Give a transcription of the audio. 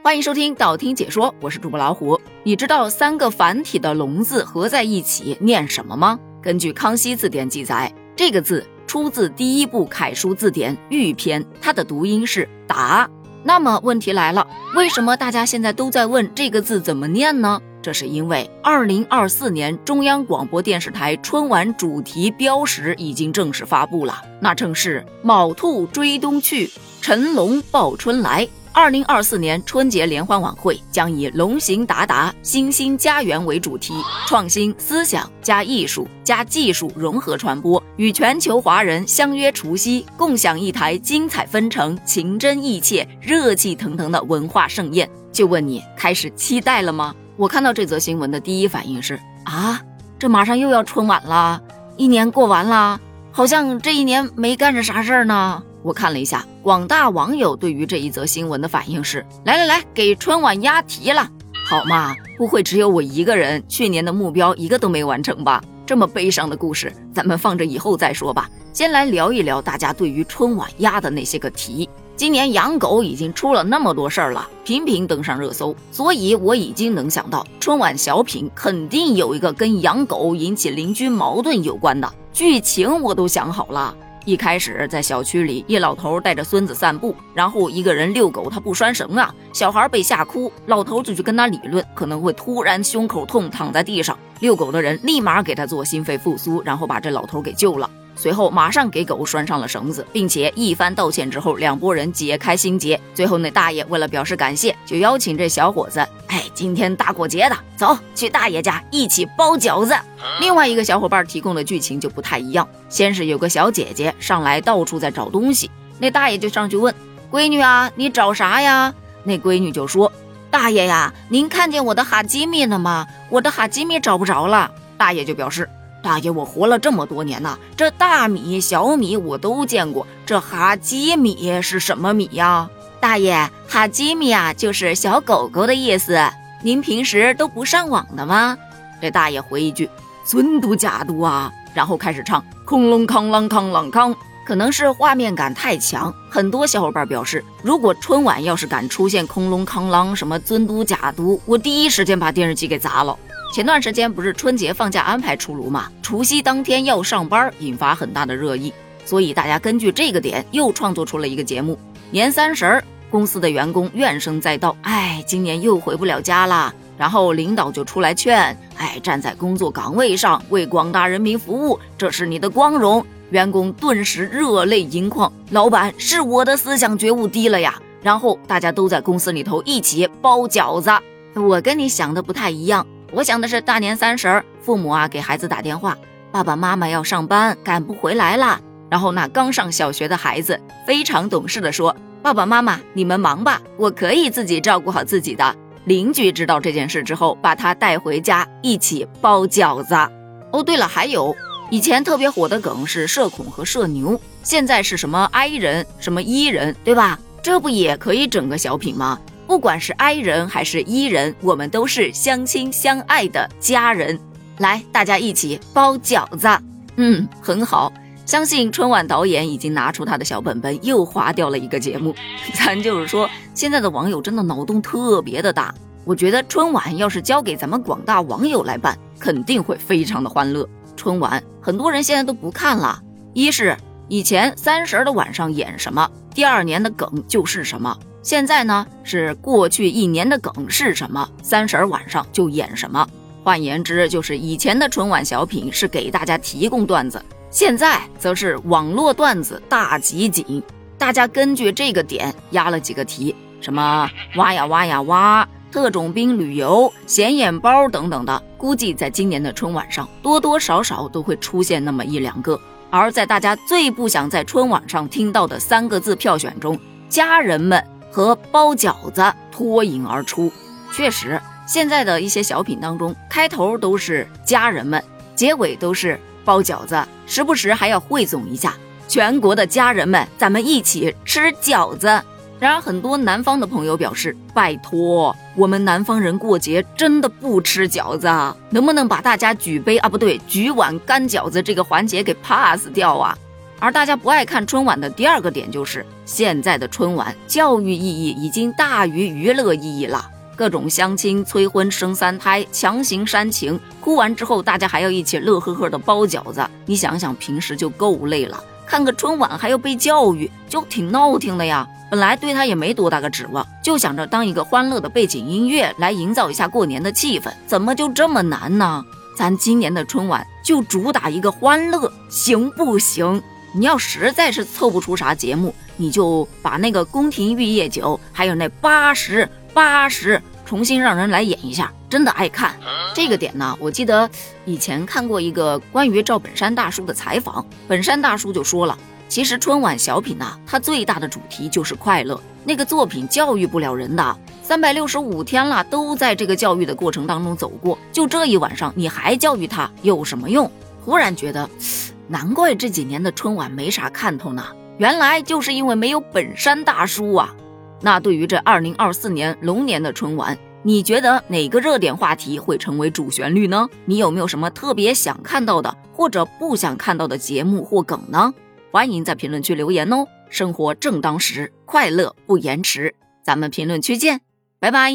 欢迎收听道听解说，我是主播老虎。你知道三个繁体的“龙”字合在一起念什么吗？根据康熙字典记载，这个字出自第一部楷书字典《玉篇》，它的读音是“达”。那么问题来了，为什么大家现在都在问这个字怎么念呢？这是因为二零二四年中央广播电视台春晚主题标识已经正式发布了，那正是“卯兔追冬去，辰龙报春来”。二零二四年春节联欢晚会将以“龙行达达，新兴家园”为主题，创新思想加艺术加技术融合传播，与全球华人相约除夕，共享一台精彩纷呈、情真意切、热气腾腾的文化盛宴。就问你，开始期待了吗？我看到这则新闻的第一反应是：啊，这马上又要春晚了，一年过完了，好像这一年没干着啥事儿呢。我看了一下，广大网友对于这一则新闻的反应是：来来来，给春晚押题了，好嘛？不会只有我一个人去年的目标一个都没完成吧？这么悲伤的故事，咱们放着以后再说吧。先来聊一聊大家对于春晚押的那些个题。今年养狗已经出了那么多事儿了，频频登上热搜，所以我已经能想到春晚小品肯定有一个跟养狗引起邻居矛盾有关的剧情，我都想好了。一开始在小区里，一老头带着孙子散步，然后一个人遛狗，他不拴绳啊，小孩被吓哭，老头就去跟他理论，可能会突然胸口痛躺在地上，遛狗的人立马给他做心肺复苏，然后把这老头给救了。随后马上给狗拴上了绳子，并且一番道歉之后，两拨人解开心结。最后那大爷为了表示感谢，就邀请这小伙子：“哎，今天大过节的，走去大爷家一起包饺子。”另外一个小伙伴提供的剧情就不太一样。先是有个小姐姐上来到处在找东西，那大爷就上去问：“闺女啊，你找啥呀？”那闺女就说：“大爷呀，您看见我的哈基米了吗？我的哈基米找不着了。”大爷就表示。大爷，我活了这么多年呐，这大米、小米我都见过，这哈基米是什么米呀？大爷，哈基米啊，就是小狗狗的意思。您平时都不上网的吗？这大爷回一句：尊嘟假嘟啊，然后开始唱空隆康啷康啷康。可能是画面感太强，很多小伙伴表示，如果春晚要是敢出现空龙康啷什么尊嘟假嘟，我第一时间把电视机给砸了。前段时间不是春节放假安排出炉吗？除夕当天要上班，引发很大的热议，所以大家根据这个点又创作出了一个节目。年三十儿，公司的员工怨声载道，哎，今年又回不了家了。然后领导就出来劝，哎，站在工作岗位上为广大人民服务，这是你的光荣。员工顿时热泪盈眶，老板是我的思想觉悟低了呀。然后大家都在公司里头一起包饺子，我跟你想的不太一样。我想的是大年三十儿，父母啊给孩子打电话，爸爸妈妈要上班，赶不回来了。然后那刚上小学的孩子非常懂事的说：“爸爸妈妈，你们忙吧，我可以自己照顾好自己的。”邻居知道这件事之后，把他带回家一起包饺子。哦，对了，还有以前特别火的梗是社恐和社牛，现在是什么 I 人，什么 E 人，对吧？这不也可以整个小品吗？不管是 I 人还是 E 人，我们都是相亲相爱的家人。来，大家一起包饺子。嗯，很好。相信春晚导演已经拿出他的小本本，又划掉了一个节目。咱就是说，现在的网友真的脑洞特别的大。我觉得春晚要是交给咱们广大网友来办，肯定会非常的欢乐。春晚很多人现在都不看了，一是以前三十的晚上演什么，第二年的梗就是什么。现在呢是过去一年的梗是什么，三十晚上就演什么。换言之，就是以前的春晚小品是给大家提供段子，现在则是网络段子大集锦。大家根据这个点压了几个题，什么挖呀挖呀挖，特种兵旅游、显眼包等等的，估计在今年的春晚上多多少少都会出现那么一两个。而在大家最不想在春晚上听到的三个字票选中，家人们。和包饺子脱颖而出，确实，现在的一些小品当中，开头都是家人们，结尾都是包饺子，时不时还要汇总一下全国的家人们，咱们一起吃饺子。然而，很多南方的朋友表示，拜托，我们南方人过节真的不吃饺子啊，能不能把大家举杯啊，不对，举碗干饺子这个环节给 pass 掉啊？而大家不爱看春晚的第二个点就是，现在的春晚教育意义已经大于娱乐意义了。各种相亲、催婚、生三胎、强行煽情，哭完之后大家还要一起乐呵呵的包饺子。你想想，平时就够累了，看个春晚还要被教育，就挺闹挺的呀。本来对他也没多大个指望，就想着当一个欢乐的背景音乐来营造一下过年的气氛，怎么就这么难呢？咱今年的春晚就主打一个欢乐，行不行？你要实在是凑不出啥节目，你就把那个宫廷玉液酒，还有那八十八十，重新让人来演一下，真的爱看。这个点呢，我记得以前看过一个关于赵本山大叔的采访，本山大叔就说了，其实春晚小品呢，它最大的主题就是快乐，那个作品教育不了人的。三百六十五天了，都在这个教育的过程当中走过，就这一晚上你还教育他有什么用？忽然觉得，难怪这几年的春晚没啥看头呢，原来就是因为没有本山大叔啊。那对于这二零二四年龙年的春晚，你觉得哪个热点话题会成为主旋律呢？你有没有什么特别想看到的或者不想看到的节目或梗呢？欢迎在评论区留言哦。生活正当时，快乐不延迟，咱们评论区见。拜拜。